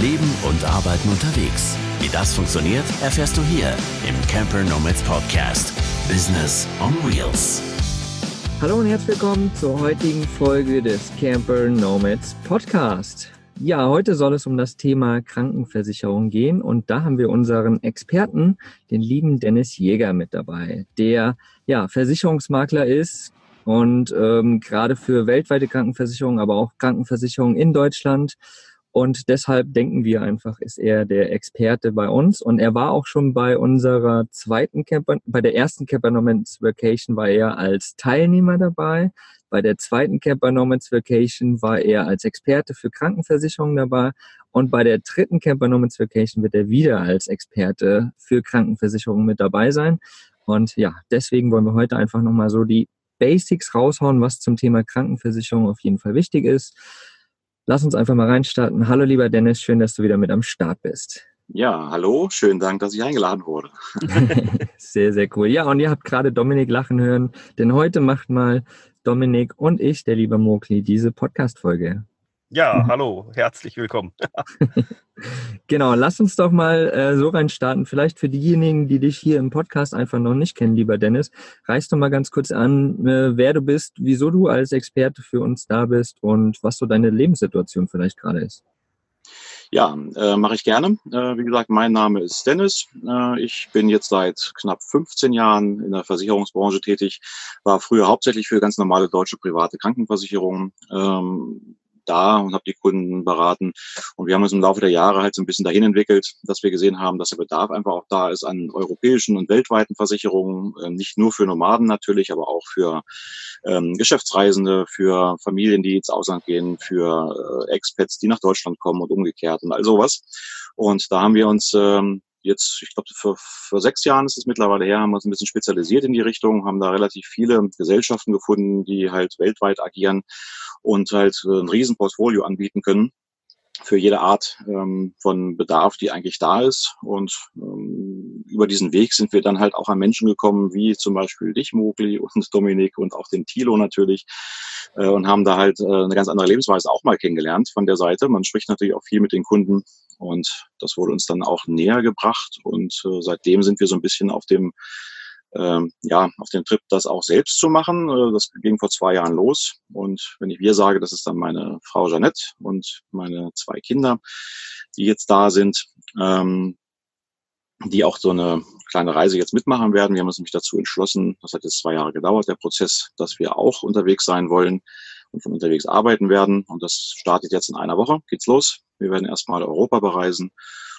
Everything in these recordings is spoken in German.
Leben und Arbeiten unterwegs. Wie das funktioniert, erfährst du hier im Camper Nomads Podcast. Business on Wheels. Hallo und herzlich willkommen zur heutigen Folge des Camper Nomads Podcast. Ja, heute soll es um das Thema Krankenversicherung gehen und da haben wir unseren Experten, den lieben Dennis Jäger mit dabei, der ja Versicherungsmakler ist und ähm, gerade für weltweite Krankenversicherungen, aber auch Krankenversicherungen in Deutschland und deshalb denken wir einfach, ist er der Experte bei uns. Und er war auch schon bei unserer zweiten Camper, bei der ersten Camper Nomads Vacation war er als Teilnehmer dabei. Bei der zweiten Camper Nomads Vacation war er als Experte für Krankenversicherungen dabei. Und bei der dritten Camper Nomads Vacation wird er wieder als Experte für Krankenversicherungen mit dabei sein. Und ja, deswegen wollen wir heute einfach nochmal so die Basics raushauen, was zum Thema Krankenversicherung auf jeden Fall wichtig ist. Lass uns einfach mal reinstarten. Hallo lieber Dennis, schön, dass du wieder mit am Start bist. Ja, hallo, schönen Dank, dass ich eingeladen wurde. sehr, sehr cool. Ja, und ihr habt gerade Dominik lachen hören, denn heute macht mal Dominik und ich, der liebe Mokli, diese Podcast-Folge. Ja, hallo, herzlich willkommen. genau, lass uns doch mal äh, so reinstarten. Vielleicht für diejenigen, die dich hier im Podcast einfach noch nicht kennen, lieber Dennis, reiß doch mal ganz kurz an, äh, wer du bist, wieso du als Experte für uns da bist und was so deine Lebenssituation vielleicht gerade ist. Ja, äh, mache ich gerne. Äh, wie gesagt, mein Name ist Dennis. Äh, ich bin jetzt seit knapp 15 Jahren in der Versicherungsbranche tätig, war früher hauptsächlich für ganz normale deutsche private Krankenversicherungen ähm, da und habe die Kunden beraten. Und wir haben uns im Laufe der Jahre halt so ein bisschen dahin entwickelt, dass wir gesehen haben, dass der Bedarf einfach auch da ist an europäischen und weltweiten Versicherungen, äh, nicht nur für Nomaden natürlich, aber auch für ähm, Geschäftsreisende, für Familien, die ins Ausland gehen, für äh, Expats, die nach Deutschland kommen und umgekehrt und all sowas. Und da haben wir uns ähm, jetzt, ich glaube, vor, vor sechs Jahren ist es mittlerweile her, haben wir uns ein bisschen spezialisiert in die Richtung, haben da relativ viele Gesellschaften gefunden, die halt weltweit agieren und halt ein Riesenportfolio anbieten können für jede Art ähm, von Bedarf, die eigentlich da ist. Und ähm, über diesen Weg sind wir dann halt auch an Menschen gekommen, wie zum Beispiel dich, Mogli und Dominik und auch den Thilo natürlich. Äh, und haben da halt äh, eine ganz andere Lebensweise auch mal kennengelernt von der Seite. Man spricht natürlich auch viel mit den Kunden und das wurde uns dann auch näher gebracht. Und äh, seitdem sind wir so ein bisschen auf dem ähm, ja, auf dem Trip, das auch selbst zu machen. Äh, das ging vor zwei Jahren los. Und wenn ich wir sage, das ist dann meine Frau Jeanette und meine zwei Kinder, die jetzt da sind, ähm, die auch so eine kleine Reise jetzt mitmachen werden. Wir haben uns nämlich dazu entschlossen, das hat jetzt zwei Jahre gedauert, der Prozess, dass wir auch unterwegs sein wollen und von unterwegs arbeiten werden. Und das startet jetzt in einer Woche, geht's los. Wir werden erstmal Europa bereisen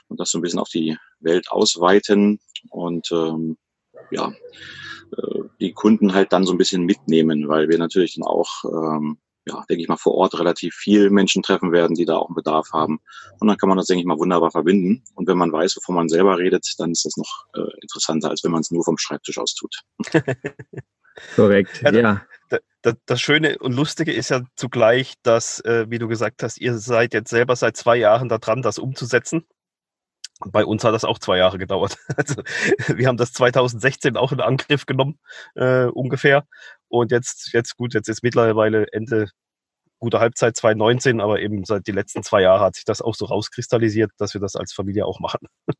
und das so ein bisschen auf die Welt ausweiten. Und ähm, ja, äh, die Kunden halt dann so ein bisschen mitnehmen, weil wir natürlich dann auch, ähm, ja, denke ich mal, vor Ort relativ viel Menschen treffen werden, die da auch einen Bedarf haben. Und dann kann man das, denke ich mal, wunderbar verbinden. Und wenn man weiß, wovon man selber redet, dann ist das noch äh, interessanter, als wenn man es nur vom Schreibtisch aus tut. Korrekt, ja. ja. Das, das Schöne und Lustige ist ja zugleich, dass, äh, wie du gesagt hast, ihr seid jetzt selber seit zwei Jahren da dran, das umzusetzen. Bei uns hat das auch zwei Jahre gedauert. Also wir haben das 2016 auch in Angriff genommen, äh, ungefähr. Und jetzt, jetzt gut, jetzt ist mittlerweile Ende guter Halbzeit 2019, aber eben seit die letzten zwei Jahre hat sich das auch so rauskristallisiert, dass wir das als Familie auch machen.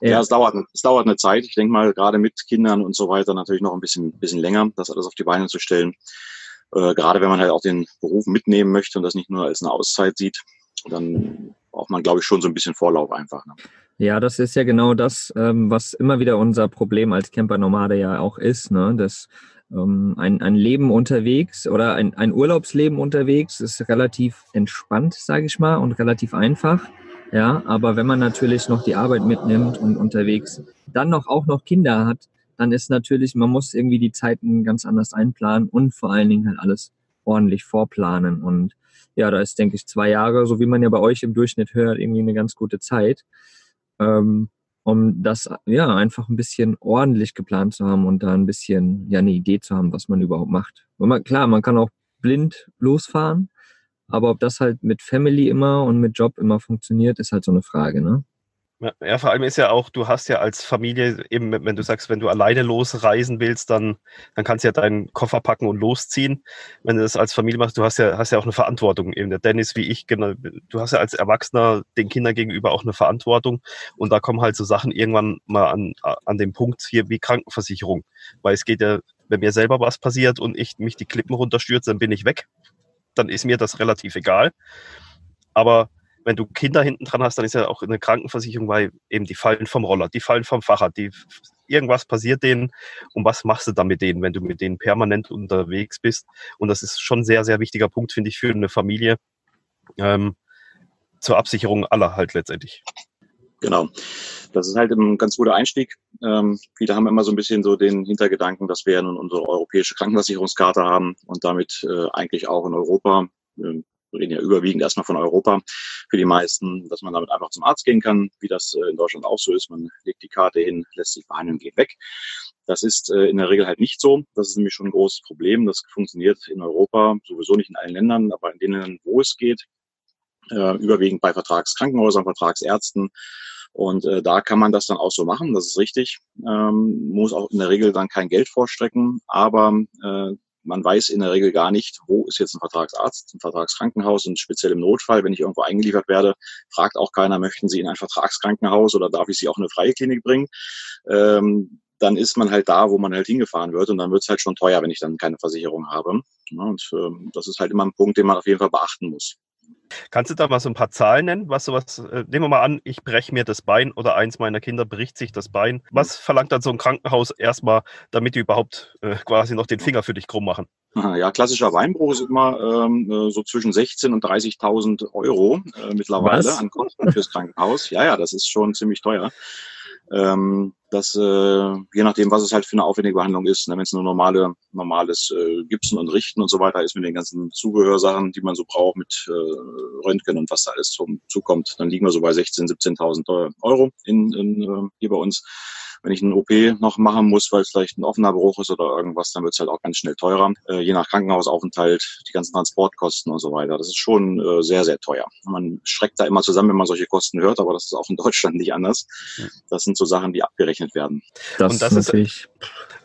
Ja, es dauert, es dauert eine Zeit. Ich denke mal, gerade mit Kindern und so weiter natürlich noch ein bisschen, bisschen länger, das alles auf die Beine zu stellen. Äh, gerade wenn man halt auch den Beruf mitnehmen möchte und das nicht nur als eine Auszeit sieht, dann braucht man, glaube ich, schon so ein bisschen Vorlauf einfach. Ne? Ja, das ist ja genau das, ähm, was immer wieder unser Problem als Camper-Nomade ja auch ist, ne? dass ähm, ein, ein Leben unterwegs oder ein, ein Urlaubsleben unterwegs ist relativ entspannt, sage ich mal, und relativ einfach. Ja, aber wenn man natürlich noch die Arbeit mitnimmt und unterwegs dann noch auch noch Kinder hat, dann ist natürlich, man muss irgendwie die Zeiten ganz anders einplanen und vor allen Dingen halt alles ordentlich vorplanen. Und ja, da ist, denke ich, zwei Jahre, so wie man ja bei euch im Durchschnitt hört, irgendwie eine ganz gute Zeit, ähm, um das ja einfach ein bisschen ordentlich geplant zu haben und da ein bisschen ja eine Idee zu haben, was man überhaupt macht. Man, klar, man kann auch blind losfahren, aber ob das halt mit Family immer und mit Job immer funktioniert, ist halt so eine Frage, ne? Ja, vor allem ist ja auch, du hast ja als Familie eben, wenn du sagst, wenn du alleine losreisen willst, dann, dann kannst du ja deinen Koffer packen und losziehen. Wenn du das als Familie machst, du hast ja, hast ja auch eine Verantwortung. Eben der Dennis wie ich, genau, du hast ja als Erwachsener den Kindern gegenüber auch eine Verantwortung. Und da kommen halt so Sachen irgendwann mal an, an den Punkt hier wie Krankenversicherung. Weil es geht ja, wenn mir selber was passiert und ich mich die Klippen runterstürze, dann bin ich weg. Dann ist mir das relativ egal. Aber wenn du Kinder hinten dran hast, dann ist ja auch eine Krankenversicherung, weil eben die fallen vom Roller, die fallen vom Fahrrad, die, irgendwas passiert denen und was machst du dann mit denen, wenn du mit denen permanent unterwegs bist? Und das ist schon ein sehr, sehr wichtiger Punkt, finde ich, für eine Familie ähm, zur Absicherung aller halt letztendlich. Genau. Das ist halt ein ganz guter Einstieg. Ähm, viele haben immer so ein bisschen so den Hintergedanken, dass wir nun unsere europäische Krankenversicherungskarte haben und damit äh, eigentlich auch in Europa äh, wir reden ja überwiegend erstmal von Europa für die meisten, dass man damit einfach zum Arzt gehen kann, wie das äh, in Deutschland auch so ist. Man legt die Karte hin, lässt sich behandeln, geht weg. Das ist äh, in der Regel halt nicht so. Das ist nämlich schon ein großes Problem. Das funktioniert in Europa sowieso nicht in allen Ländern, aber in denen, wo es geht, äh, überwiegend bei Vertragskrankenhäusern, Vertragsärzten. Und äh, da kann man das dann auch so machen, das ist richtig. Ähm, muss auch in der Regel dann kein Geld vorstrecken, aber äh, man weiß in der Regel gar nicht, wo ist jetzt ein Vertragsarzt, ein Vertragskrankenhaus und speziell im Notfall, wenn ich irgendwo eingeliefert werde, fragt auch keiner, möchten Sie in ein Vertragskrankenhaus oder darf ich Sie auch in eine freie Klinik bringen? Ähm, dann ist man halt da, wo man halt hingefahren wird und dann wird es halt schon teuer, wenn ich dann keine Versicherung habe. und ähm, das ist halt immer ein Punkt, den man auf jeden Fall beachten muss. Kannst du da mal so ein paar Zahlen nennen? Was sowas, äh, nehmen wir mal an, ich breche mir das Bein oder eins meiner Kinder bricht sich das Bein. Was verlangt dann so ein Krankenhaus erstmal, damit die überhaupt äh, quasi noch den Finger für dich krumm machen? Ja, klassischer Weinbruch ist immer ähm, äh, so zwischen 16.000 und 30.000 Euro äh, mittlerweile Was? an Kosten fürs Krankenhaus. Ja, ja, das ist schon ziemlich teuer. Ähm, das, äh, je nachdem, was es halt für eine aufwendige Behandlung ist, ne, wenn es nur normale, normales äh, Gipsen und Richten und so weiter ist mit den ganzen Zubehörsachen, die man so braucht mit äh, Röntgen und was da alles zukommt, dann liegen wir so bei 16.000, 17.000 Euro in, in, äh, hier bei uns. Wenn ich einen OP noch machen muss, weil es vielleicht ein offener Bruch ist oder irgendwas, dann wird es halt auch ganz schnell teurer. Äh, je nach Krankenhausaufenthalt, die ganzen Transportkosten und so weiter. Das ist schon äh, sehr, sehr teuer. Man schreckt da immer zusammen, wenn man solche Kosten hört, aber das ist auch in Deutschland nicht anders. Das sind so Sachen, die abgerechnet werden. Das, und das ist natürlich.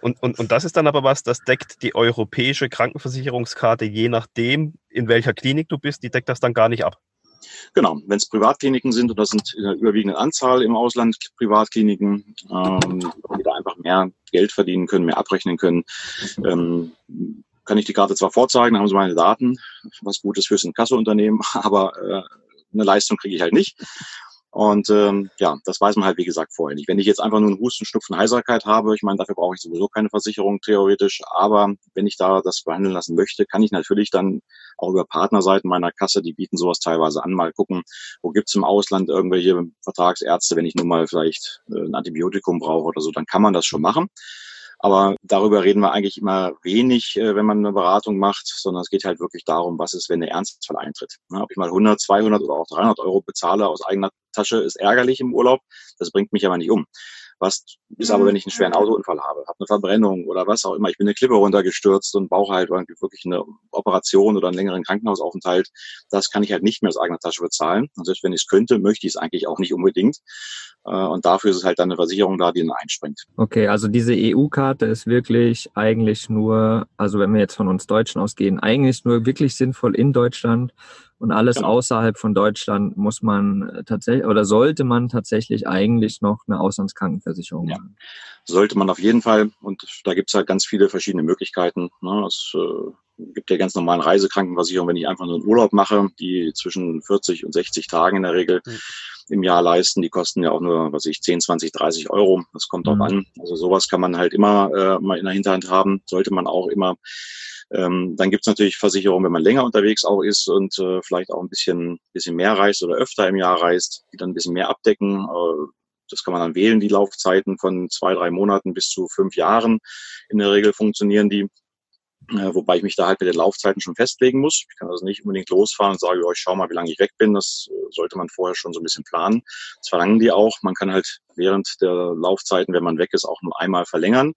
Und, und, und das ist dann aber was, das deckt die europäische Krankenversicherungskarte je nachdem, in welcher Klinik du bist, die deckt das dann gar nicht ab. Genau, wenn es Privatkliniken sind, und das sind in der überwiegenden Anzahl im Ausland Privatkliniken, ähm, die da einfach mehr Geld verdienen können, mehr abrechnen können, ähm, kann ich die Karte zwar vorzeigen, haben sie meine Daten, was gut ist fürs Inkassounternehmen, aber äh, eine Leistung kriege ich halt nicht. Und ähm, ja, das weiß man halt, wie gesagt, vorher nicht. Wenn ich jetzt einfach nur einen Husten, Schnupfen, Heiserkeit habe, ich meine, dafür brauche ich sowieso keine Versicherung theoretisch, aber wenn ich da das behandeln lassen möchte, kann ich natürlich dann auch über Partnerseiten meiner Kasse, die bieten sowas teilweise an, mal gucken, wo gibt's im Ausland irgendwelche Vertragsärzte, wenn ich nur mal vielleicht äh, ein Antibiotikum brauche oder so, dann kann man das schon machen. Aber darüber reden wir eigentlich immer wenig, äh, wenn man eine Beratung macht, sondern es geht halt wirklich darum, was ist, wenn der Ernstfall eintritt. Ob ich mal 100, 200 oder auch 300 Euro bezahle aus eigener Tasche, ist ärgerlich im Urlaub. Das bringt mich aber nicht um. Was ist aber, wenn ich einen schweren Autounfall habe, habe eine Verbrennung oder was auch immer, ich bin eine Klippe runtergestürzt und brauche halt irgendwie wirklich eine Operation oder einen längeren Krankenhausaufenthalt, das kann ich halt nicht mehr aus eigener Tasche bezahlen. Und selbst wenn ich es könnte, möchte ich es eigentlich auch nicht unbedingt. Äh, und dafür ist es halt dann eine Versicherung da, die dann einspringt. Okay, also diese EU-Karte ist wirklich eigentlich nur, also wenn wir jetzt von uns Deutschen ausgehen, eigentlich nur wirklich sinnvoll in Deutschland und alles genau. außerhalb von Deutschland muss man äh, tatsächlich oder sollte man tatsächlich eigentlich noch eine Auslandskrankenversicherung ja. machen. Sollte man auf jeden Fall. Und da gibt es halt ganz viele verschiedene Möglichkeiten. Ne? Es äh, gibt ja ganz normalen Reisekrankenversicherungen, wenn ich einfach nur einen Urlaub mache, die zwischen 40 und 60 Tagen in der Regel mhm. im Jahr leisten. Die kosten ja auch nur, was ich, 10, 20, 30 Euro. Das kommt mhm. drauf an. Also sowas kann man halt immer äh, mal in der Hinterhand haben. Sollte man auch immer ähm, dann gibt es natürlich Versicherungen, wenn man länger unterwegs auch ist und äh, vielleicht auch ein bisschen, bisschen mehr reist oder öfter im Jahr reist, die dann ein bisschen mehr abdecken. Äh, das kann man dann wählen, die Laufzeiten von zwei, drei Monaten bis zu fünf Jahren. In der Regel funktionieren die. Äh, wobei ich mich da halt mit den Laufzeiten schon festlegen muss. Ich kann also nicht unbedingt losfahren und sage, oh, ich schau mal, wie lange ich weg bin. Das äh, sollte man vorher schon so ein bisschen planen. Das verlangen die auch. Man kann halt während der Laufzeiten, wenn man weg ist, auch nur einmal verlängern.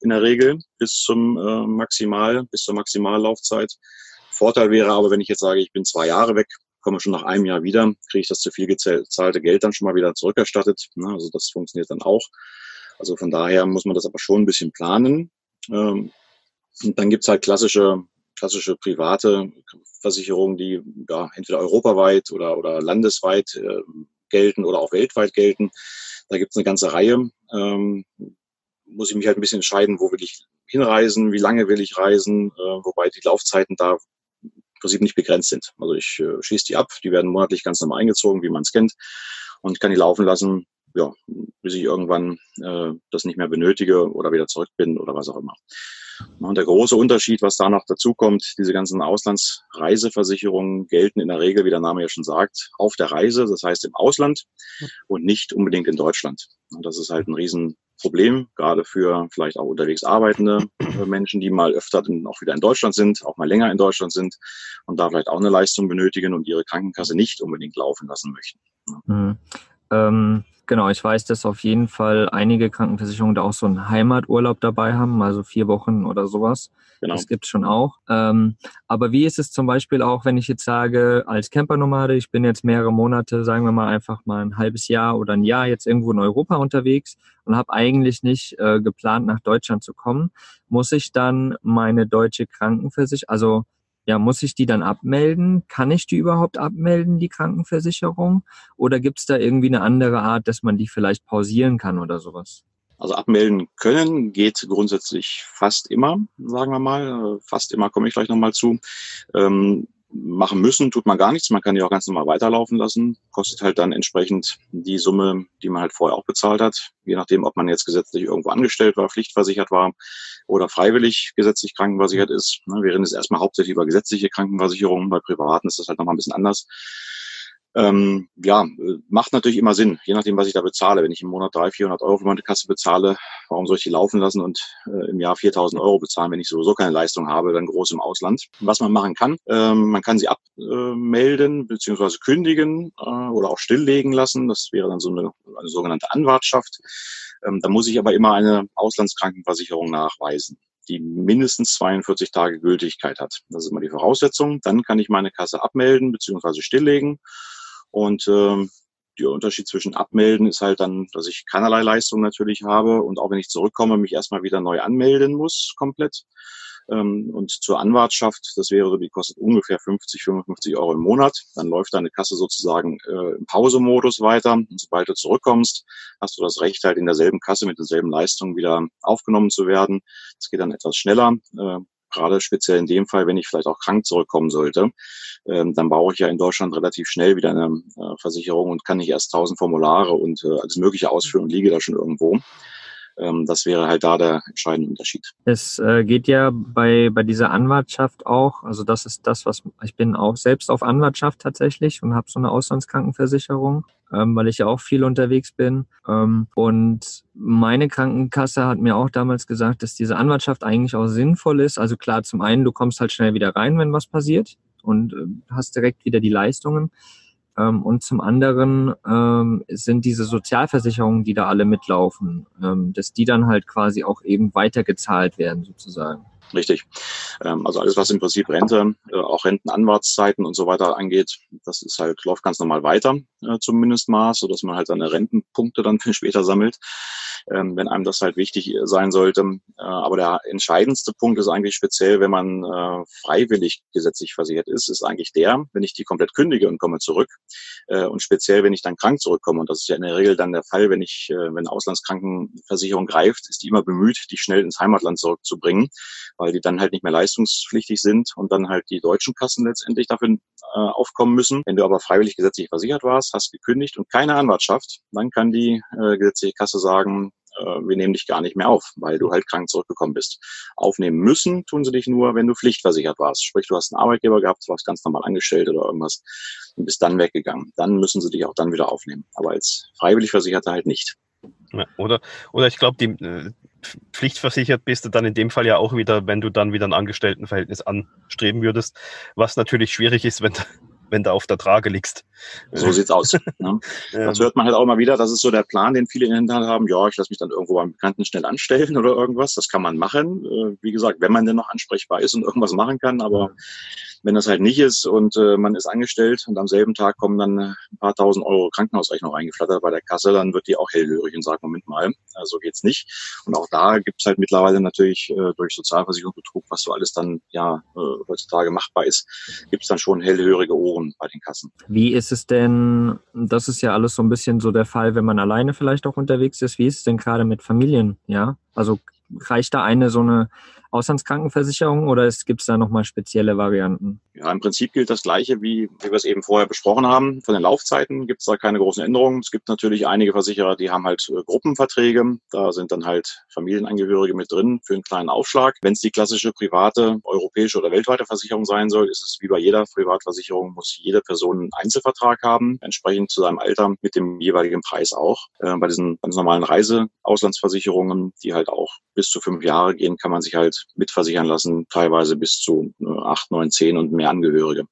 In der Regel bis zum äh, Maximal, bis zur Maximallaufzeit. Vorteil wäre aber, wenn ich jetzt sage, ich bin zwei Jahre weg, komme schon nach einem Jahr wieder, kriege ich das zu viel gezahlte Geld dann schon mal wieder zurückerstattet. Ne? Also das funktioniert dann auch. Also von daher muss man das aber schon ein bisschen planen. Ähm, und dann gibt's halt klassische, klassische private Versicherungen, die ja, entweder europaweit oder, oder landesweit äh, gelten oder auch weltweit gelten. Da gibt's eine ganze Reihe. Ähm, muss ich mich halt ein bisschen entscheiden, wo will ich hinreisen, wie lange will ich reisen, äh, wobei die Laufzeiten da im Prinzip nicht begrenzt sind. Also ich äh, schließe die ab, die werden monatlich ganz normal eingezogen, wie man es kennt, und kann die laufen lassen, ja, bis ich irgendwann äh, das nicht mehr benötige oder wieder zurück bin oder was auch immer. Und der große Unterschied, was da noch dazu kommt, diese ganzen Auslandsreiseversicherungen gelten in der Regel, wie der Name ja schon sagt, auf der Reise, das heißt im Ausland und nicht unbedingt in Deutschland. Und das ist halt ein Riesenproblem, gerade für vielleicht auch unterwegs arbeitende Menschen, die mal öfter auch wieder in Deutschland sind, auch mal länger in Deutschland sind und da vielleicht auch eine Leistung benötigen und ihre Krankenkasse nicht unbedingt laufen lassen möchten. Mhm. Ähm Genau, ich weiß, dass auf jeden Fall einige Krankenversicherungen da auch so einen Heimaturlaub dabei haben, also vier Wochen oder sowas. Genau. Das gibt's schon auch. Ähm, aber wie ist es zum Beispiel auch, wenn ich jetzt sage, als Campernomade, ich bin jetzt mehrere Monate, sagen wir mal einfach mal ein halbes Jahr oder ein Jahr jetzt irgendwo in Europa unterwegs und habe eigentlich nicht äh, geplant, nach Deutschland zu kommen, muss ich dann meine deutsche Krankenversicherung, also ja, muss ich die dann abmelden? Kann ich die überhaupt abmelden, die Krankenversicherung? Oder gibt es da irgendwie eine andere Art, dass man die vielleicht pausieren kann oder sowas? Also abmelden können geht grundsätzlich fast immer, sagen wir mal. Fast immer komme ich gleich nochmal zu. Ähm, machen müssen, tut man gar nichts. Man kann die auch ganz normal weiterlaufen lassen. Kostet halt dann entsprechend die Summe, die man halt vorher auch bezahlt hat. Je nachdem, ob man jetzt gesetzlich irgendwo angestellt war, pflichtversichert war oder freiwillig gesetzlich krankenversichert ist. Ne, wir reden jetzt erstmal hauptsächlich über gesetzliche Krankenversicherungen. Bei privaten ist das halt nochmal ein bisschen anders. Ähm, ja, macht natürlich immer Sinn, je nachdem, was ich da bezahle. Wenn ich im Monat 300, 400 Euro für meine Kasse bezahle, warum soll ich die laufen lassen und äh, im Jahr 4000 Euro bezahlen, wenn ich sowieso keine Leistung habe, dann groß im Ausland? Was man machen kann, ähm, man kann sie abmelden bzw. kündigen äh, oder auch stilllegen lassen. Das wäre dann so eine, eine sogenannte Anwartschaft. Ähm, da muss ich aber immer eine Auslandskrankenversicherung nachweisen die mindestens 42 Tage Gültigkeit hat. Das ist immer die Voraussetzung. Dann kann ich meine Kasse abmelden bzw. stilllegen und ähm, der Unterschied zwischen abmelden ist halt dann, dass ich keinerlei Leistung natürlich habe und auch wenn ich zurückkomme, mich erstmal wieder neu anmelden muss, komplett. Ähm, und zur Anwartschaft, das wäre die kostet ungefähr 50, 55 Euro im Monat. Dann läuft deine Kasse sozusagen äh, im Pausemodus weiter. Und sobald du zurückkommst, hast du das Recht, halt in derselben Kasse mit denselben Leistungen wieder aufgenommen zu werden. Das geht dann etwas schneller. Äh, gerade speziell in dem Fall, wenn ich vielleicht auch krank zurückkommen sollte, ähm, dann brauche ich ja in Deutschland relativ schnell wieder eine äh, Versicherung und kann nicht erst tausend Formulare und äh, alles Mögliche ausführen und liege da schon irgendwo. Ähm, das wäre halt da der entscheidende Unterschied. Es äh, geht ja bei, bei dieser Anwartschaft auch, also das ist das, was ich bin auch selbst auf Anwartschaft tatsächlich und habe so eine Auslandskrankenversicherung, ähm, weil ich ja auch viel unterwegs bin. Ähm, und meine Krankenkasse hat mir auch damals gesagt, dass diese Anwartschaft eigentlich auch sinnvoll ist. Also klar, zum einen, du kommst halt schnell wieder rein, wenn was passiert und äh, hast direkt wieder die Leistungen. Ähm, und zum anderen ähm, sind diese Sozialversicherungen, die da alle mitlaufen, ähm, dass die dann halt quasi auch eben weitergezahlt werden sozusagen. Richtig. Ähm, also alles, was im Prinzip Rente, äh, auch Rentenanwartszeiten und so weiter angeht, das ist halt, läuft ganz normal weiter äh, zum Mindestmaß, sodass man halt seine Rentenpunkte dann für später sammelt ähm, wenn einem das halt wichtig sein sollte. Äh, aber der entscheidendste Punkt ist eigentlich speziell, wenn man äh, freiwillig gesetzlich versichert ist, ist eigentlich der, wenn ich die komplett kündige und komme zurück äh, und speziell, wenn ich dann krank zurückkomme. Und das ist ja in der Regel dann der Fall, wenn ich, äh, wenn Auslandskrankenversicherung greift, ist die immer bemüht, die schnell ins Heimatland zurückzubringen, weil die dann halt nicht mehr leistungspflichtig sind und dann halt die deutschen Kassen letztendlich dafür äh, aufkommen müssen. Wenn du aber freiwillig gesetzlich versichert warst, hast gekündigt und keine Anwartschaft, dann kann die äh, gesetzliche Kasse sagen, äh, wir nehmen dich gar nicht mehr auf, weil du halt krank zurückgekommen bist. Aufnehmen müssen tun sie dich nur, wenn du pflichtversichert warst. Sprich, du hast einen Arbeitgeber gehabt, warst ganz normal angestellt oder irgendwas und bist dann weggegangen. Dann müssen sie dich auch dann wieder aufnehmen. Aber als freiwillig Versicherter halt nicht. Ja, oder, oder ich glaube, die äh, pflichtversichert bist du dann in dem Fall ja auch wieder, wenn du dann wieder ein Angestelltenverhältnis anstreben würdest, was natürlich schwierig ist, wenn, wenn du auf der Trage liegst. So sieht's aus. Ne? Das hört man halt auch immer wieder. Das ist so der Plan, den viele in der Hinterhand haben. Ja, ich lasse mich dann irgendwo beim Bekannten schnell anstellen oder irgendwas. Das kann man machen. Äh, wie gesagt, wenn man denn noch ansprechbar ist und irgendwas machen kann. Aber Wenn das halt nicht ist und äh, man ist angestellt und am selben Tag kommen dann ein paar tausend Euro Krankenhausrechnung reingeflattert bei der Kasse, dann wird die auch hellhörig und sagt, Moment mal, so also geht's nicht. Und auch da gibt's halt mittlerweile natürlich äh, durch Sozialversicherungsbetrug, was so alles dann ja äh, heutzutage machbar ist, gibt's dann schon hellhörige Ohren bei den Kassen. Wie ist es denn, das ist ja alles so ein bisschen so der Fall, wenn man alleine vielleicht auch unterwegs ist, wie ist es denn gerade mit Familien, ja? Also reicht da eine so eine Auslandskrankenversicherung oder gibt es da nochmal spezielle Varianten? Ja, im Prinzip gilt das Gleiche, wie, wie wir es eben vorher besprochen haben. Von den Laufzeiten gibt es da keine großen Änderungen. Es gibt natürlich einige Versicherer, die haben halt äh, Gruppenverträge. Da sind dann halt Familienangehörige mit drin für einen kleinen Aufschlag. Wenn es die klassische private, europäische oder weltweite Versicherung sein soll, ist es wie bei jeder Privatversicherung, muss jede Person einen Einzelvertrag haben, entsprechend zu seinem Alter mit dem jeweiligen Preis auch. Äh, bei diesen ganz normalen Reiseauslandsversicherungen, die halt auch bis zu fünf Jahre gehen, kann man sich halt mitversichern lassen, teilweise bis zu äh, acht, neun, zehn und mehr Angehörige.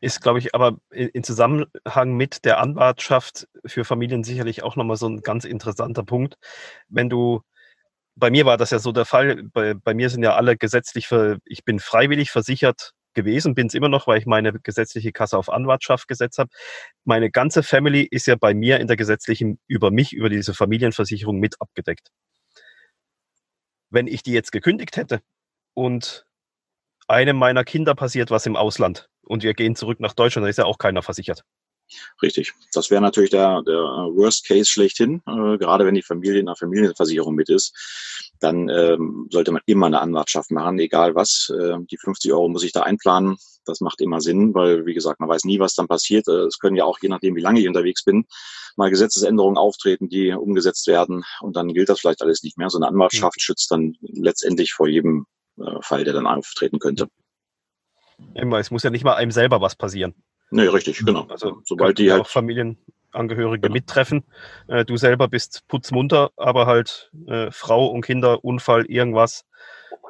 Ist, glaube ich, aber in Zusammenhang mit der Anwartschaft für Familien sicherlich auch nochmal so ein ganz interessanter Punkt. Wenn du, bei mir war das ja so der Fall, bei, bei mir sind ja alle gesetzlich, für, ich bin freiwillig versichert gewesen, bin es immer noch, weil ich meine gesetzliche Kasse auf Anwartschaft gesetzt habe. Meine ganze Family ist ja bei mir in der gesetzlichen, über mich, über diese Familienversicherung mit abgedeckt. Wenn ich die jetzt gekündigt hätte und einem meiner Kinder passiert was im Ausland und wir gehen zurück nach Deutschland, dann ist ja auch keiner versichert. Richtig. Das wäre natürlich der, der Worst Case schlechthin, äh, gerade wenn die Familie in einer Familienversicherung mit ist. Dann ähm, sollte man immer eine Anwartschaft machen, egal was. Äh, die 50 Euro muss ich da einplanen. Das macht immer Sinn, weil, wie gesagt, man weiß nie, was dann passiert. Äh, es können ja auch, je nachdem, wie lange ich unterwegs bin, mal Gesetzesänderungen auftreten, die umgesetzt werden. Und dann gilt das vielleicht alles nicht mehr. So eine Anwartschaft mhm. schützt dann letztendlich vor jedem äh, Fall, der dann auftreten könnte. Immer, es muss ja nicht mal einem selber was passieren. Nee, richtig, genau. Also sobald die halt Familienangehörige genau. mittreffen. Äh, du selber bist putzmunter, aber halt äh, Frau und Kinder, Unfall, irgendwas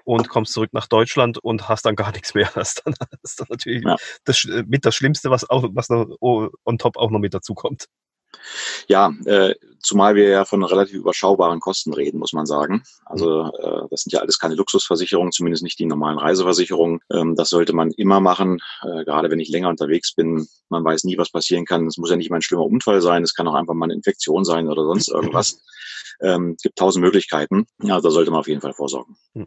und kommst zurück nach Deutschland und hast dann gar nichts mehr. Das ist dann, das ist dann natürlich ja. das, mit das Schlimmste, was auch was noch on top auch noch mit dazu kommt. Ja, äh, zumal wir ja von relativ überschaubaren Kosten reden, muss man sagen. Also äh, das sind ja alles keine Luxusversicherungen, zumindest nicht die normalen Reiseversicherungen. Ähm, das sollte man immer machen, äh, gerade wenn ich länger unterwegs bin. Man weiß nie, was passieren kann. Es muss ja nicht mal ein schlimmer Unfall sein, es kann auch einfach mal eine Infektion sein oder sonst irgendwas. Ähm, gibt tausend Möglichkeiten. Ja, da sollte man auf jeden Fall vorsorgen. Hm.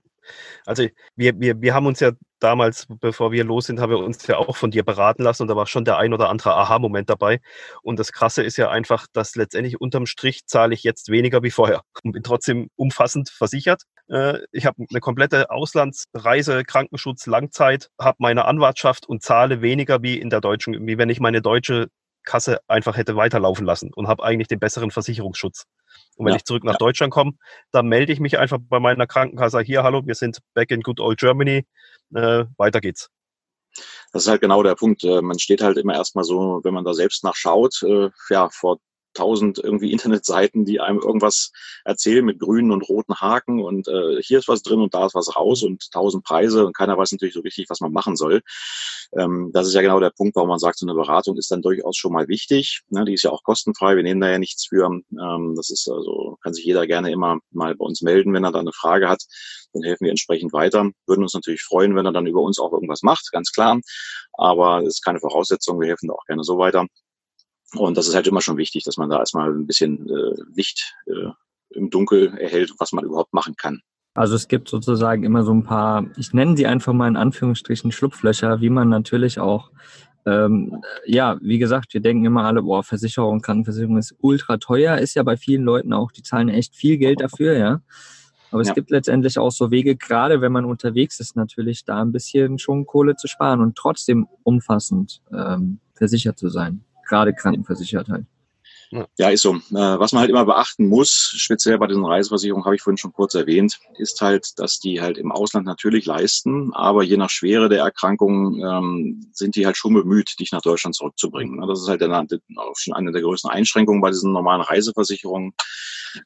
Also wir, wir, wir haben uns ja damals, bevor wir los sind, haben wir uns ja auch von dir beraten lassen und da war schon der ein oder andere Aha-Moment dabei. Und das Krasse ist ja einfach, dass letztendlich unterm Strich zahle ich jetzt weniger wie vorher und bin trotzdem umfassend versichert. Äh, ich habe eine komplette Auslandsreise, Krankenschutz, Langzeit, habe meine Anwartschaft und zahle weniger wie in der deutschen, wie wenn ich meine deutsche Kasse einfach hätte weiterlaufen lassen und habe eigentlich den besseren Versicherungsschutz. Und wenn ja, ich zurück nach ja. Deutschland komme, dann melde ich mich einfach bei meiner Krankenkasse, hier, hallo, wir sind back in good old Germany, äh, weiter geht's. Das ist halt genau der Punkt. Äh, man steht halt immer erstmal so, wenn man da selbst nachschaut, äh, ja, vor tausend irgendwie Internetseiten, die einem irgendwas erzählen mit grünen und roten Haken und äh, hier ist was drin und da ist was raus und tausend Preise und keiner weiß natürlich so richtig, was man machen soll. Ähm, das ist ja genau der Punkt, warum man sagt, so eine Beratung ist dann durchaus schon mal wichtig. Ne, die ist ja auch kostenfrei, wir nehmen da ja nichts für. Ähm, das ist also, kann sich jeder gerne immer mal bei uns melden, wenn er da eine Frage hat. Dann helfen wir entsprechend weiter. Würden uns natürlich freuen, wenn er dann über uns auch irgendwas macht, ganz klar. Aber ist keine Voraussetzung. Wir helfen da auch gerne so weiter. Und das ist halt immer schon wichtig, dass man da erstmal ein bisschen äh, Licht äh, im Dunkel erhält, was man überhaupt machen kann. Also es gibt sozusagen immer so ein paar, ich nenne sie einfach mal in Anführungsstrichen Schlupflöcher, wie man natürlich auch, ähm, ja, wie gesagt, wir denken immer alle, boah, Versicherung, Krankenversicherung ist ultra teuer, ist ja bei vielen Leuten auch, die zahlen echt viel Geld dafür, ja. Aber es ja. gibt letztendlich auch so Wege, gerade wenn man unterwegs ist, natürlich da ein bisschen schon Kohle zu sparen und trotzdem umfassend ähm, versichert zu sein gerade krankenversichert halt. Ja, ist so. Äh, was man halt immer beachten muss, speziell bei diesen Reiseversicherungen, habe ich vorhin schon kurz erwähnt, ist halt, dass die halt im Ausland natürlich leisten, aber je nach Schwere der Erkrankung ähm, sind die halt schon bemüht, dich nach Deutschland zurückzubringen. Das ist halt auch schon eine der größten Einschränkungen bei diesen normalen Reiseversicherungen.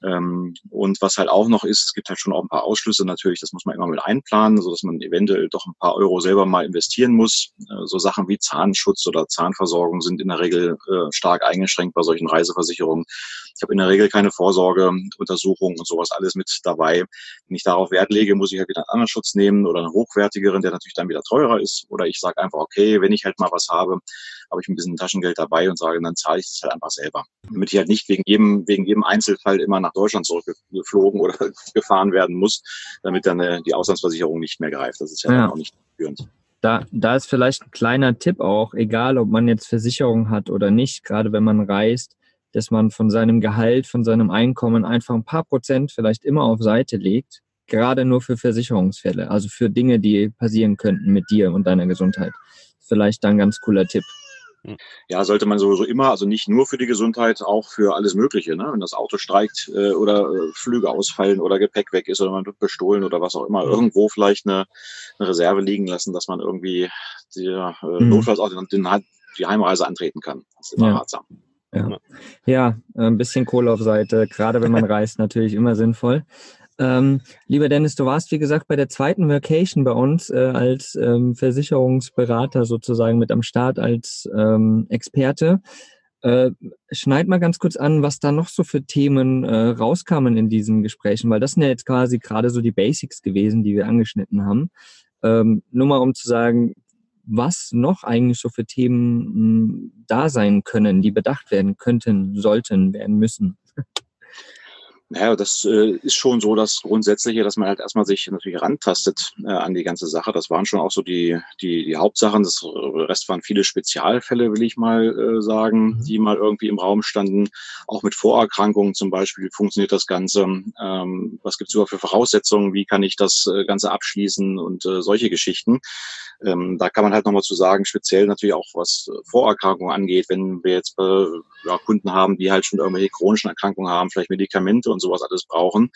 Ähm, und was halt auch noch ist, es gibt halt schon auch ein paar Ausschlüsse natürlich, das muss man immer mit einplanen, so dass man eventuell doch ein paar Euro selber mal investieren muss. Äh, so Sachen wie Zahnschutz oder Zahnversorgung sind in der Regel äh, stark eingeschränkt bei solchen Reiseversicherungen Reiseversicherung. Ich habe in der Regel keine Vorsorgeuntersuchung und sowas alles mit dabei. Wenn ich darauf Wert lege, muss ich halt wieder einen anderen Schutz nehmen oder einen hochwertigeren, der natürlich dann wieder teurer ist. Oder ich sage einfach, okay, wenn ich halt mal was habe, habe ich ein bisschen Taschengeld dabei und sage, dann zahle ich das halt einfach selber. Damit ich halt nicht wegen jedem, wegen jedem Einzelfall immer nach Deutschland zurückgeflogen oder gefahren werden muss, damit dann äh, die Auslandsversicherung nicht mehr greift. Das ist ja, ja. auch nicht führend. Da, da ist vielleicht ein kleiner Tipp auch, egal ob man jetzt Versicherung hat oder nicht, gerade wenn man reist, dass man von seinem Gehalt, von seinem Einkommen einfach ein paar Prozent vielleicht immer auf Seite legt, gerade nur für Versicherungsfälle, also für Dinge, die passieren könnten mit dir und deiner Gesundheit. Vielleicht dann ein ganz cooler Tipp. Ja, sollte man sowieso immer, also nicht nur für die Gesundheit, auch für alles Mögliche. Ne? Wenn das Auto streikt äh, oder äh, Flüge ausfallen oder Gepäck weg ist oder man wird bestohlen oder was auch immer, irgendwo vielleicht eine, eine Reserve liegen lassen, dass man irgendwie die, äh, mhm. notfalls auch den, den, die Heimreise antreten kann. Das ist immer ja. ratsam. Ja. ja, ein bisschen Kohle auf Seite, gerade wenn man reist, natürlich immer sinnvoll. Ähm, lieber Dennis, du warst, wie gesagt, bei der zweiten Vacation bei uns äh, als ähm, Versicherungsberater sozusagen mit am Start als ähm, Experte. Äh, schneid mal ganz kurz an, was da noch so für Themen äh, rauskamen in diesen Gesprächen, weil das sind ja jetzt quasi gerade so die Basics gewesen, die wir angeschnitten haben. Ähm, nur mal um zu sagen, was noch eigentlich so für Themen hm, da sein können, die bedacht werden könnten, sollten, werden müssen. Naja, das äh, ist schon so das Grundsätzliche, dass man halt erstmal sich natürlich rantastet äh, an die ganze Sache. Das waren schon auch so die, die, die Hauptsachen. Das Rest waren viele Spezialfälle, will ich mal äh, sagen, mhm. die mal irgendwie im Raum standen. Auch mit Vorerkrankungen zum Beispiel. Wie funktioniert das Ganze? Ähm, was gibt es überhaupt für Voraussetzungen? Wie kann ich das äh, Ganze abschließen? Und äh, solche Geschichten. Ähm, da kann man halt nochmal zu sagen, speziell natürlich auch was Vorerkrankungen angeht, wenn wir jetzt äh, ja, Kunden haben, die halt schon irgendwelche chronischen Erkrankungen haben, vielleicht Medikamente und sowas alles brauchen,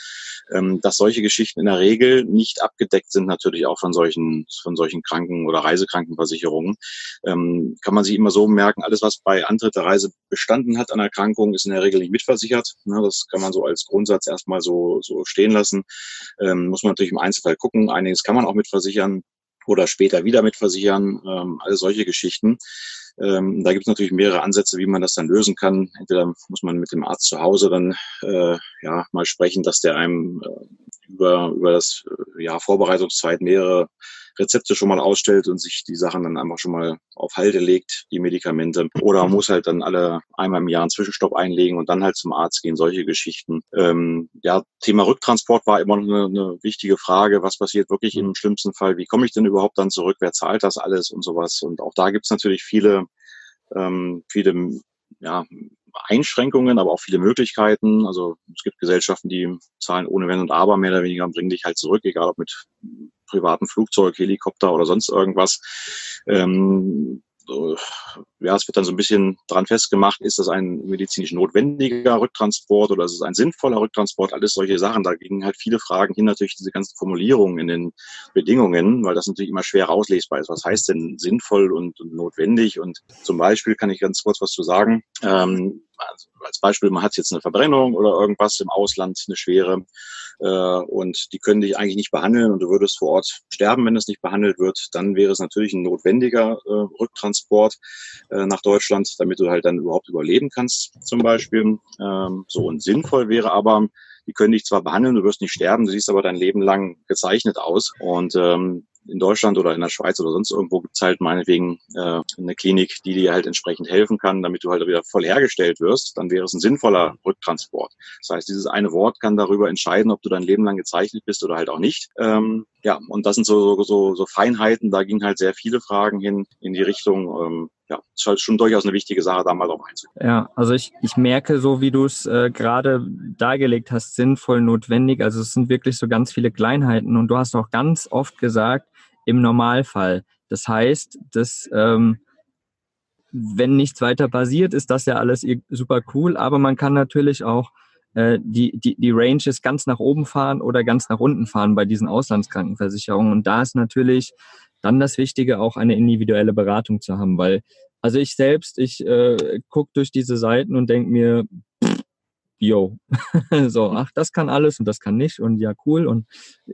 ähm, dass solche Geschichten in der Regel nicht abgedeckt sind, natürlich auch von solchen, von solchen Kranken- oder Reisekrankenversicherungen. Ähm, kann man sich immer so merken, alles, was bei Antritt der Reise bestanden hat an Erkrankungen, ist in der Regel nicht mitversichert. Ne, das kann man so als Grundsatz erstmal so, so stehen lassen. Ähm, muss man natürlich im Einzelfall gucken. Einiges kann man auch mitversichern oder später wieder mitversichern, ähm, alle solche Geschichten. Ähm, da gibt es natürlich mehrere Ansätze, wie man das dann lösen kann. Entweder muss man mit dem Arzt zu Hause dann äh, ja mal sprechen, dass der einem äh, über, über das äh, ja, Vorbereitungszeit mehrere Rezepte schon mal ausstellt und sich die Sachen dann einfach schon mal auf Halde legt, die Medikamente. Oder muss halt dann alle einmal im Jahr einen Zwischenstopp einlegen und dann halt zum Arzt gehen, solche Geschichten. Ähm, ja, Thema Rücktransport war immer noch eine, eine wichtige Frage. Was passiert wirklich im schlimmsten Fall? Wie komme ich denn überhaupt dann zurück? Wer zahlt das alles und sowas? Und auch da gibt's natürlich viele, ähm, viele ja, Einschränkungen, aber auch viele Möglichkeiten. Also es gibt Gesellschaften, die zahlen ohne Wenn und Aber mehr oder weniger und bringen dich halt zurück, egal ob mit privaten Flugzeug, Helikopter oder sonst irgendwas. Ähm, ja, es wird dann so ein bisschen dran festgemacht, ist das ein medizinisch notwendiger Rücktransport oder ist es ein sinnvoller Rücktransport? Alles solche Sachen. Da gingen halt viele Fragen hin, natürlich diese ganzen Formulierungen in den Bedingungen, weil das natürlich immer schwer rauslesbar ist. Was heißt denn sinnvoll und, notwendig? Und zum Beispiel kann ich ganz kurz was zu sagen. Ähm, als Beispiel, man hat jetzt eine Verbrennung oder irgendwas im Ausland, eine schwere, äh, und die können dich eigentlich nicht behandeln und du würdest vor Ort sterben, wenn es nicht behandelt wird, dann wäre es natürlich ein notwendiger äh, Rücktransport äh, nach Deutschland, damit du halt dann überhaupt überleben kannst, zum Beispiel. Ähm, so und sinnvoll wäre aber, die können dich zwar behandeln, du wirst nicht sterben, du siehst aber dein Leben lang gezeichnet aus. Und ähm, in Deutschland oder in der Schweiz oder sonst irgendwo gibt's halt meinetwegen äh, eine Klinik, die dir halt entsprechend helfen kann, damit du halt wieder voll hergestellt wirst, dann wäre es ein sinnvoller Rücktransport. Das heißt, dieses eine Wort kann darüber entscheiden, ob du dein Leben lang gezeichnet bist oder halt auch nicht. Ähm, ja, und das sind so, so, so Feinheiten, da gingen halt sehr viele Fragen hin in die Richtung, ähm, ja, ist halt schon durchaus eine wichtige Sache, da mal drauf einzugehen. Ja, also ich, ich merke so, wie du es äh, gerade dargelegt hast, sinnvoll, notwendig. Also es sind wirklich so ganz viele Kleinheiten und du hast auch ganz oft gesagt, im Normalfall. Das heißt, dass ähm, wenn nichts weiter passiert, ist das ja alles super cool, aber man kann natürlich auch äh, die, die, die Ranges ganz nach oben fahren oder ganz nach unten fahren bei diesen Auslandskrankenversicherungen. Und da ist natürlich dann das Wichtige, auch eine individuelle Beratung zu haben, weil also ich selbst, ich äh, gucke durch diese Seiten und denke mir, yo, so, ach, das kann alles und das kann nicht und ja, cool. Und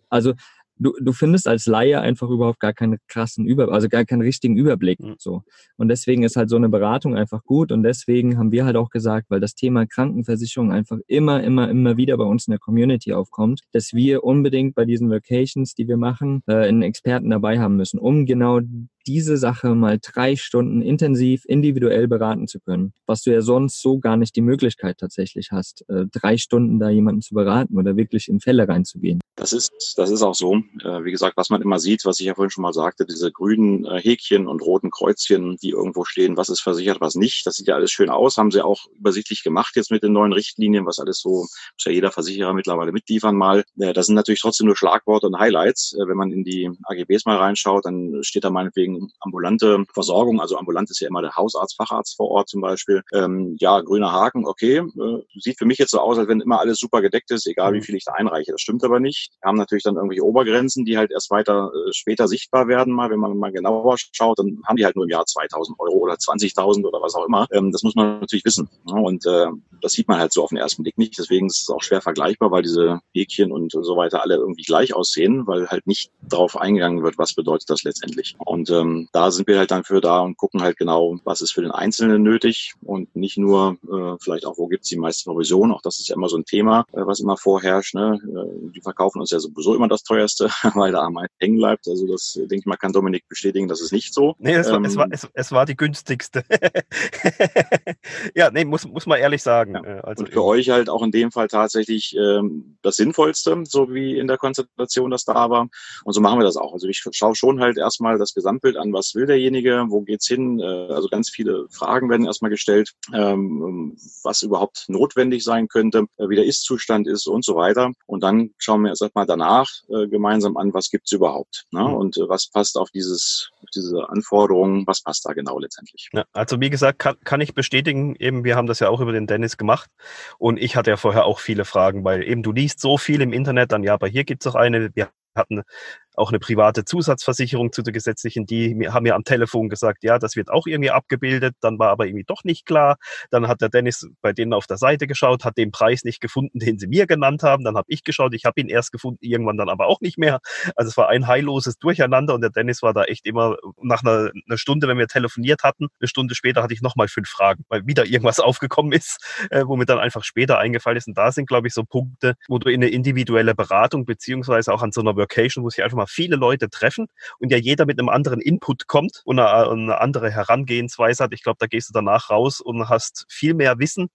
also du, du findest als Laie einfach überhaupt gar keinen krassen Über, also gar keinen richtigen Überblick. Mhm. So. Und deswegen ist halt so eine Beratung einfach gut. Und deswegen haben wir halt auch gesagt, weil das Thema Krankenversicherung einfach immer, immer, immer wieder bei uns in der Community aufkommt, dass wir unbedingt bei diesen Vacations, die wir machen, äh, einen Experten dabei haben müssen, um genau diese Sache mal drei Stunden intensiv individuell beraten zu können, was du ja sonst so gar nicht die Möglichkeit tatsächlich hast, äh, drei Stunden da jemanden zu beraten oder wirklich in Fälle reinzugehen. Das ist, das ist auch so. Äh, wie gesagt, was man immer sieht, was ich ja vorhin schon mal sagte, diese grünen äh, Häkchen und roten Kreuzchen, die irgendwo stehen, was ist versichert, was nicht. Das sieht ja alles schön aus, haben sie auch übersichtlich gemacht jetzt mit den neuen Richtlinien, was alles so, muss ja jeder Versicherer mittlerweile mitliefern mal. Das sind natürlich trotzdem nur Schlagworte und Highlights. Wenn man in die AGBs mal reinschaut, dann steht da meinetwegen ambulante Versorgung, also ambulant ist ja immer der Hausarzt, Facharzt vor Ort zum Beispiel. Ähm, ja, grüner Haken, okay, äh, sieht für mich jetzt so aus, als wenn immer alles super gedeckt ist, egal wie mhm. viel ich da einreiche. Das stimmt aber nicht. Wir haben natürlich dann irgendwelche Obergrenzen, die halt erst weiter äh, später sichtbar werden, mal, wenn man mal genauer schaut, dann haben die halt nur im Jahr 2000 Euro oder 20.000 oder was auch immer. Ähm, das muss man natürlich wissen. Ja, und äh, das sieht man halt so auf den ersten Blick nicht. Deswegen ist es auch schwer vergleichbar, weil diese Häkchen und so weiter alle irgendwie gleich aussehen, weil halt nicht darauf eingegangen wird, was bedeutet das letztendlich. Und ähm, da sind wir halt dann für da und gucken halt genau, was ist für den Einzelnen nötig und nicht nur äh, vielleicht auch, wo gibt es die meiste Provision. Auch das ist ja immer so ein Thema, äh, was immer vorherrscht. Ne? Äh, die verkaufen uns ja sowieso immer das teuerste, weil da am hängen bleibt. Also das denke ich mal, kann Dominik bestätigen, das ist nicht so. Nee, es, ähm, war, es, war, es, es war die günstigste. ja, nee, muss, muss man ehrlich sagen. Ja. Äh, also und für euch halt auch in dem Fall tatsächlich ähm, das Sinnvollste, so wie in der Konzentration das da war. Und so machen wir das auch. Also ich schaue schon halt erstmal das Gesamtbild an, was will derjenige, wo geht's hin? Äh, also ganz viele Fragen werden erstmal gestellt, ähm, was überhaupt notwendig sein könnte, äh, wie der Ist-Zustand ist und so weiter. Und dann schauen wir erst einmal danach äh, gemeinsam an, was gibt's überhaupt ne? Mhm. und was passt auf dieses auf diese Anforderungen, was passt da genau letztendlich. Ja, also wie gesagt, kann, kann ich bestätigen, eben wir haben das ja auch über den Dennis gemacht und ich hatte ja vorher auch viele Fragen, weil eben du liest so viel im Internet, dann ja, aber hier gibt's auch eine, wir hatten auch eine private Zusatzversicherung zu der gesetzlichen, die haben mir am Telefon gesagt, ja, das wird auch irgendwie abgebildet, dann war aber irgendwie doch nicht klar. Dann hat der Dennis bei denen auf der Seite geschaut, hat den Preis nicht gefunden, den sie mir genannt haben. Dann habe ich geschaut, ich habe ihn erst gefunden, irgendwann dann aber auch nicht mehr. Also es war ein heilloses Durcheinander und der Dennis war da echt immer nach einer, einer Stunde, wenn wir telefoniert hatten, eine Stunde später hatte ich nochmal fünf Fragen, weil wieder irgendwas aufgekommen ist, äh, wo mir dann einfach später eingefallen ist. Und da sind, glaube ich, so Punkte, wo du in eine individuelle Beratung beziehungsweise auch an so einer Workation, wo sich einfach mal viele Leute treffen und ja jeder mit einem anderen Input kommt und eine, eine andere Herangehensweise hat. Ich glaube, da gehst du danach raus und hast viel mehr Wissen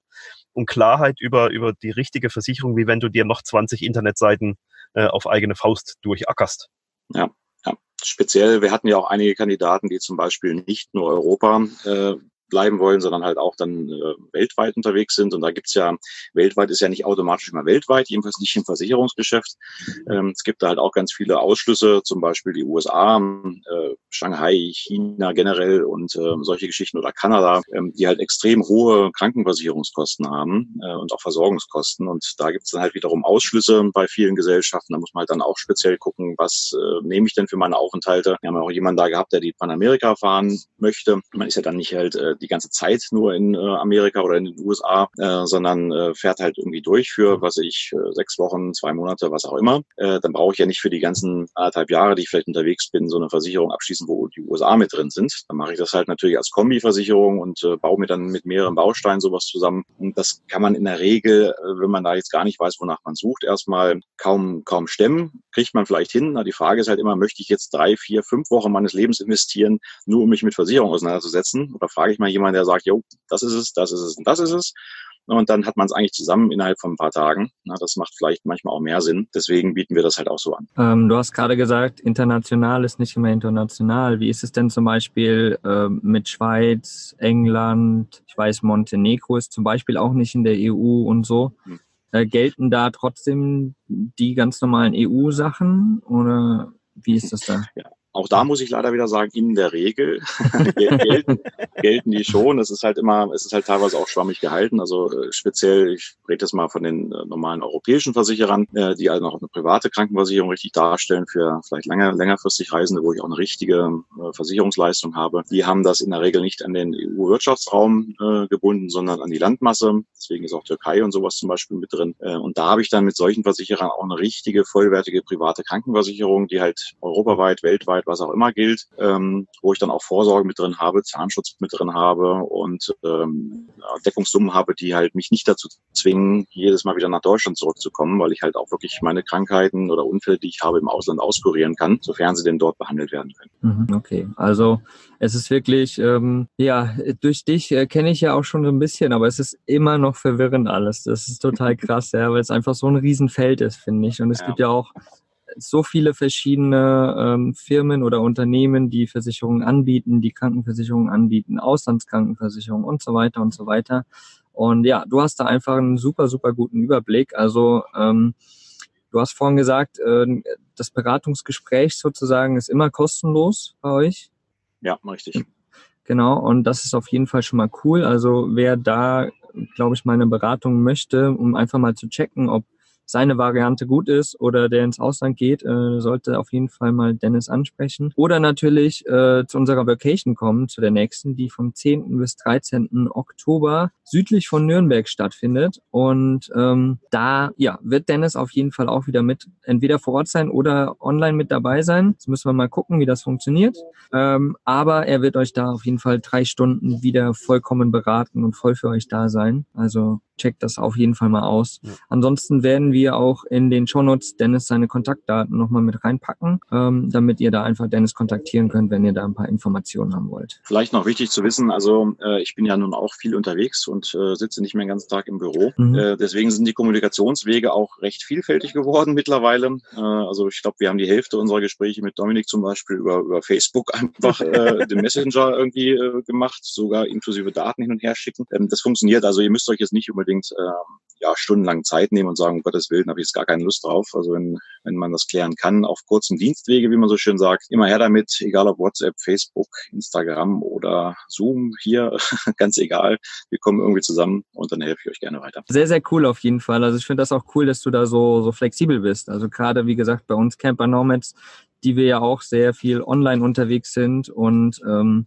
und Klarheit über, über die richtige Versicherung, wie wenn du dir noch 20 Internetseiten äh, auf eigene Faust durchackerst. Ja, ja. Speziell, wir hatten ja auch einige Kandidaten, die zum Beispiel nicht nur Europa äh, bleiben wollen, sondern halt auch dann äh, weltweit unterwegs sind. Und da gibt's ja, weltweit ist ja nicht automatisch immer weltweit, jedenfalls nicht im Versicherungsgeschäft. Ähm, es gibt da halt auch ganz viele Ausschlüsse, zum Beispiel die USA, äh, Shanghai, China generell und äh, solche Geschichten oder Kanada, ähm, die halt extrem hohe Krankenversicherungskosten haben äh, und auch Versorgungskosten. Und da gibt's dann halt wiederum Ausschlüsse bei vielen Gesellschaften. Da muss man halt dann auch speziell gucken, was äh, nehme ich denn für meine Aufenthalte. Wir haben ja auch jemanden da gehabt, der die Panamerika fahren möchte. Man ist ja dann nicht halt äh, die ganze Zeit nur in äh, Amerika oder in den USA, äh, sondern äh, fährt halt irgendwie durch für, was ich, äh, sechs Wochen, zwei Monate, was auch immer. Äh, dann brauche ich ja nicht für die ganzen anderthalb Jahre, die ich vielleicht unterwegs bin, so eine Versicherung abschließen, wo die USA mit drin sind. Dann mache ich das halt natürlich als Kombiversicherung und äh, baue mir dann mit mehreren Bausteinen sowas zusammen. Und das kann man in der Regel, äh, wenn man da jetzt gar nicht weiß, wonach man sucht, erstmal kaum, kaum stemmen. Kriegt man vielleicht hin. Na, die Frage ist halt immer, möchte ich jetzt drei, vier, fünf Wochen meines Lebens investieren, nur um mich mit Versicherung auseinanderzusetzen? Oder frage ich mal jemand, der sagt, jo, das ist es, das ist es und das ist es. Und dann hat man es eigentlich zusammen innerhalb von ein paar Tagen. Na, das macht vielleicht manchmal auch mehr Sinn. Deswegen bieten wir das halt auch so an. Ähm, du hast gerade gesagt, international ist nicht immer international. Wie ist es denn zum Beispiel äh, mit Schweiz, England? Ich weiß, Montenegro ist zum Beispiel auch nicht in der EU und so. Hm. Äh, gelten da trotzdem die ganz normalen EU-Sachen oder wie ist das da? Ja. Auch da muss ich leider wieder sagen, in der Regel gelten, gelten die schon. Es ist halt immer, es ist halt teilweise auch schwammig gehalten. Also äh, speziell, ich rede jetzt mal von den äh, normalen europäischen Versicherern, äh, die also noch eine private Krankenversicherung richtig darstellen für vielleicht länger, längerfristig Reisende, wo ich auch eine richtige Versicherungsleistung habe. Die haben das in der Regel nicht an den EU-Wirtschaftsraum gebunden, sondern an die Landmasse. Deswegen ist auch Türkei und sowas zum Beispiel mit drin. Und da habe ich dann mit solchen Versicherern auch eine richtige, vollwertige private Krankenversicherung, die halt europaweit, weltweit Gesundheit, was auch immer gilt, ähm, wo ich dann auch Vorsorge mit drin habe, Zahnschutz mit drin habe und ähm, Deckungssummen habe, die halt mich nicht dazu zwingen, jedes Mal wieder nach Deutschland zurückzukommen, weil ich halt auch wirklich meine Krankheiten oder Unfälle, die ich habe, im Ausland auskurieren kann, sofern sie denn dort behandelt werden können. Mhm, okay, also es ist wirklich, ähm, ja, durch dich äh, kenne ich ja auch schon so ein bisschen, aber es ist immer noch verwirrend alles. Das ist total krass, ja, weil es einfach so ein Riesenfeld ist, finde ich. Und es ja. gibt ja auch so viele verschiedene ähm, Firmen oder Unternehmen, die Versicherungen anbieten, die Krankenversicherungen anbieten, Auslandskrankenversicherungen und so weiter und so weiter. Und ja, du hast da einfach einen super, super guten Überblick. Also ähm, du hast vorhin gesagt, äh, das Beratungsgespräch sozusagen ist immer kostenlos bei euch. Ja, richtig. Genau, und das ist auf jeden Fall schon mal cool. Also wer da, glaube ich, mal eine Beratung möchte, um einfach mal zu checken, ob seine Variante gut ist oder der ins Ausland geht, äh, sollte auf jeden Fall mal Dennis ansprechen. Oder natürlich äh, zu unserer Vacation kommen, zu der nächsten, die vom 10. bis 13. Oktober südlich von Nürnberg stattfindet. Und ähm, da ja, wird Dennis auf jeden Fall auch wieder mit entweder vor Ort sein oder online mit dabei sein. Jetzt müssen wir mal gucken, wie das funktioniert. Ähm, aber er wird euch da auf jeden Fall drei Stunden wieder vollkommen beraten und voll für euch da sein. Also checkt das auf jeden Fall mal aus. Ja. Ansonsten werden wir auch in den Shownotes Dennis seine Kontaktdaten nochmal mit reinpacken, ähm, damit ihr da einfach Dennis kontaktieren könnt, wenn ihr da ein paar Informationen haben wollt. Vielleicht noch wichtig zu wissen, also äh, ich bin ja nun auch viel unterwegs und äh, sitze nicht mehr den ganzen Tag im Büro. Mhm. Äh, deswegen sind die Kommunikationswege auch recht vielfältig geworden mittlerweile. Äh, also ich glaube, wir haben die Hälfte unserer Gespräche mit Dominik zum Beispiel über, über Facebook einfach äh, den Messenger irgendwie äh, gemacht, sogar inklusive Daten hin und her schicken. Ähm, das funktioniert. Also ihr müsst euch jetzt nicht unbedingt unbedingt äh, ja, stundenlang Zeit nehmen und sagen, um Gottes Willen, habe ich jetzt gar keine Lust drauf. Also wenn, wenn man das klären kann, auf kurzen Dienstwege, wie man so schön sagt, immer her damit, egal ob WhatsApp, Facebook, Instagram oder Zoom hier, ganz egal. Wir kommen irgendwie zusammen und dann helfe ich euch gerne weiter. Sehr, sehr cool auf jeden Fall. Also ich finde das auch cool, dass du da so, so flexibel bist. Also gerade, wie gesagt, bei uns Camper Nomads, die wir ja auch sehr viel online unterwegs sind und ähm,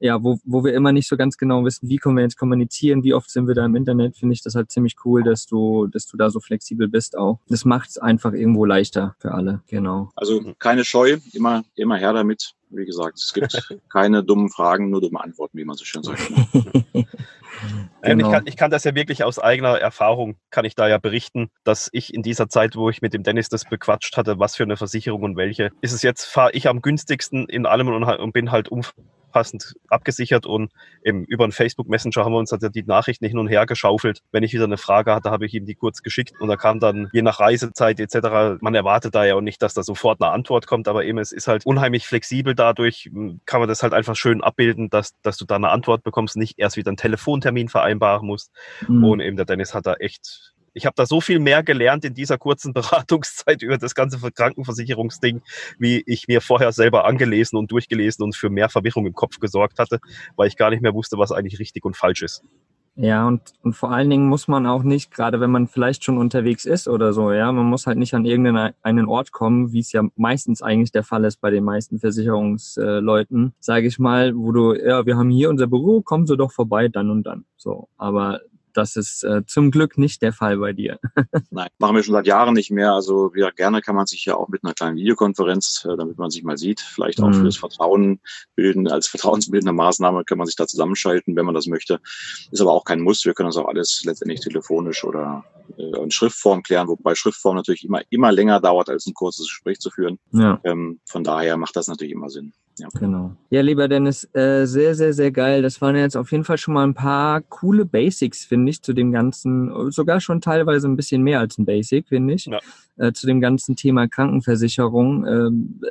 ja, wo, wo wir immer nicht so ganz genau wissen, wie können wir jetzt kommunizieren, wie oft sind wir da im Internet, finde ich das halt ziemlich cool, dass du, dass du da so flexibel bist auch. Das macht es einfach irgendwo leichter für alle, genau. Also keine Scheu, immer, immer her damit. Wie gesagt, es gibt keine dummen Fragen, nur dumme Antworten, wie man so schön sagt. Genau. Ich, kann, ich, kann, das ja wirklich aus eigener Erfahrung, kann ich da ja berichten, dass ich in dieser Zeit, wo ich mit dem Dennis das bequatscht hatte, was für eine Versicherung und welche, ist es jetzt, fahre ich am günstigsten in allem und, und bin halt um, passend abgesichert und eben über einen Facebook Messenger haben wir uns also die Nachrichten hin und her geschaufelt. Wenn ich wieder eine Frage hatte, habe ich ihm die kurz geschickt und da kam dann je nach Reisezeit etc. Man erwartet da ja auch nicht, dass da sofort eine Antwort kommt, aber eben es ist halt unheimlich flexibel dadurch, kann man das halt einfach schön abbilden, dass, dass du da eine Antwort bekommst, nicht erst wieder einen Telefontermin vereinbaren musst. Mhm. Und eben der Dennis hat da echt ich habe da so viel mehr gelernt in dieser kurzen Beratungszeit über das ganze Krankenversicherungsding, wie ich mir vorher selber angelesen und durchgelesen und für mehr Verwirrung im Kopf gesorgt hatte, weil ich gar nicht mehr wusste, was eigentlich richtig und falsch ist. Ja, und, und vor allen Dingen muss man auch nicht, gerade wenn man vielleicht schon unterwegs ist oder so, ja, man muss halt nicht an irgendeinen Ort kommen, wie es ja meistens eigentlich der Fall ist bei den meisten Versicherungsleuten, sage ich mal, wo du, ja, wir haben hier unser Büro, kommen Sie doch vorbei, dann und dann. So, aber das ist äh, zum Glück nicht der Fall bei dir. Nein, machen wir schon seit Jahren nicht mehr. Also ja, gerne kann man sich ja auch mit einer kleinen Videokonferenz, äh, damit man sich mal sieht, vielleicht auch mhm. für das Vertrauen bilden, als vertrauensbildende Maßnahme kann man sich da zusammenschalten, wenn man das möchte. Ist aber auch kein Muss. Wir können das auch alles letztendlich telefonisch oder äh, in Schriftform klären, wobei Schriftform natürlich immer, immer länger dauert, als ein kurzes Gespräch zu führen. Ja. Ähm, von daher macht das natürlich immer Sinn. Ja. Genau. Ja, lieber Dennis, äh, sehr, sehr, sehr geil. Das waren jetzt auf jeden Fall schon mal ein paar coole Basics, finde ich, zu dem ganzen, sogar schon teilweise ein bisschen mehr als ein Basic, finde ich, ja. äh, zu dem ganzen Thema Krankenversicherung. Äh,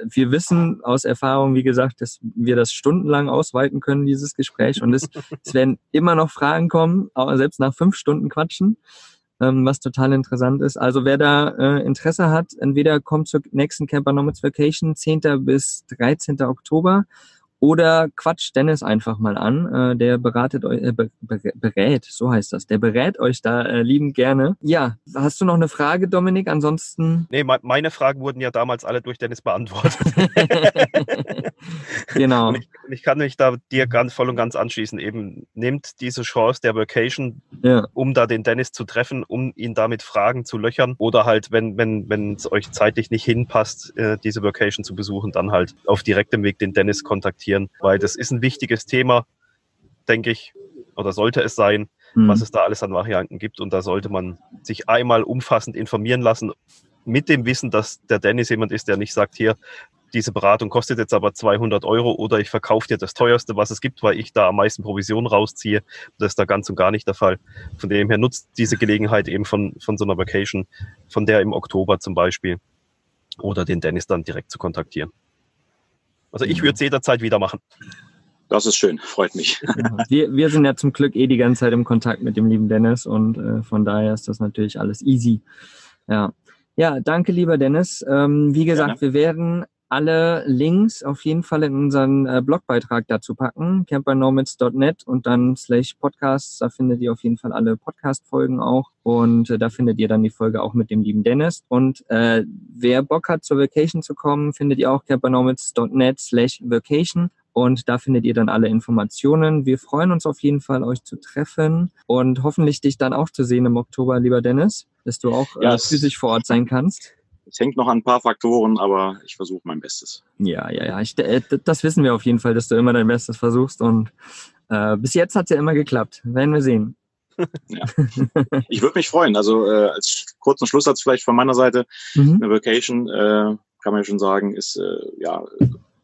wir wissen aus Erfahrung, wie gesagt, dass wir das stundenlang ausweiten können, dieses Gespräch. Und es, es werden immer noch Fragen kommen, selbst nach fünf Stunden Quatschen. Ähm, was total interessant ist. Also wer da äh, Interesse hat, entweder kommt zur nächsten Camper Nomads Vacation, 10. bis 13. Oktober oder quatscht Dennis einfach mal an. Äh, der beratet euch, äh, berät, so heißt das. Der berät euch da äh, liebend gerne. Ja, hast du noch eine Frage, Dominik? Ansonsten. Nee, meine Fragen wurden ja damals alle durch Dennis beantwortet. genau. Und ich, ich, kann mich da dir ganz voll und ganz anschließen. Eben nimmt diese Chance der Vacation, ja. um da den Dennis zu treffen, um ihn damit Fragen zu löchern. Oder halt, wenn wenn wenn es euch zeitlich nicht hinpasst, äh, diese Vacation zu besuchen, dann halt auf direktem Weg den Dennis kontaktieren diskutieren, weil das ist ein wichtiges Thema, denke ich, oder sollte es sein, mhm. was es da alles an Varianten gibt. Und da sollte man sich einmal umfassend informieren lassen, mit dem Wissen, dass der Dennis jemand ist, der nicht sagt, hier, diese Beratung kostet jetzt aber 200 Euro oder ich verkaufe dir das teuerste, was es gibt, weil ich da am meisten Provision rausziehe. Das ist da ganz und gar nicht der Fall. Von dem her nutzt diese Gelegenheit eben von, von so einer Vacation, von der im Oktober zum Beispiel, oder den Dennis dann direkt zu kontaktieren. Also ich würde es jederzeit wieder machen. Das ist schön, freut mich. Wir, wir sind ja zum Glück eh die ganze Zeit im Kontakt mit dem lieben Dennis und äh, von daher ist das natürlich alles easy. Ja, ja danke lieber Dennis. Ähm, wie gesagt, Gerne. wir werden alle Links auf jeden Fall in unseren äh, Blogbeitrag dazu packen, campernomads.net und dann slash Podcasts. Da findet ihr auf jeden Fall alle Podcast-Folgen auch und äh, da findet ihr dann die Folge auch mit dem lieben Dennis. Und äh, wer Bock hat, zur Vacation zu kommen, findet ihr auch campernomads.net slash Vacation. Und da findet ihr dann alle Informationen. Wir freuen uns auf jeden Fall, euch zu treffen und hoffentlich dich dann auch zu sehen im Oktober, lieber Dennis, dass du auch äh, ja, physisch vor Ort sein kannst. Es hängt noch an ein paar Faktoren, aber ich versuche mein Bestes. Ja, ja, ja. Ich, äh, das wissen wir auf jeden Fall, dass du immer dein Bestes versuchst. Und äh, bis jetzt hat es ja immer geklappt. Werden wir sehen. Ja. Ich würde mich freuen. Also äh, als kurzen Schlusssatz vielleicht von meiner Seite. Mhm. Eine Vacation, äh, kann man ja schon sagen, ist äh, ja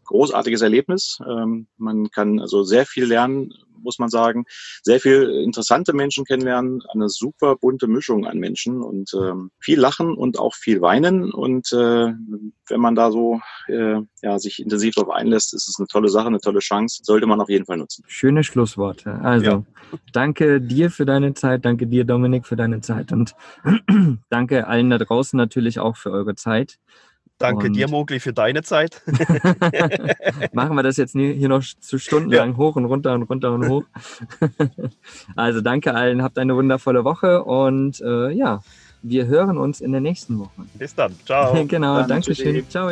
großartiges Erlebnis. Ähm, man kann also sehr viel lernen muss man sagen, sehr viel interessante Menschen kennenlernen, eine super bunte Mischung an Menschen und ähm, viel lachen und auch viel weinen. Und äh, wenn man da so äh, ja, sich intensiv darauf einlässt, ist es eine tolle Sache, eine tolle Chance. Sollte man auf jeden Fall nutzen. Schöne Schlussworte. Also ja. danke dir für deine Zeit, danke dir, Dominik, für deine Zeit und danke allen da draußen natürlich auch für eure Zeit. Danke und dir, Mogli, für deine Zeit. Machen wir das jetzt hier noch zu stundenlang ja. hoch und runter und runter und hoch. also danke allen, habt eine wundervolle Woche und äh, ja, wir hören uns in der nächsten Woche. Bis dann. Ciao. genau, danke schön. Ciao.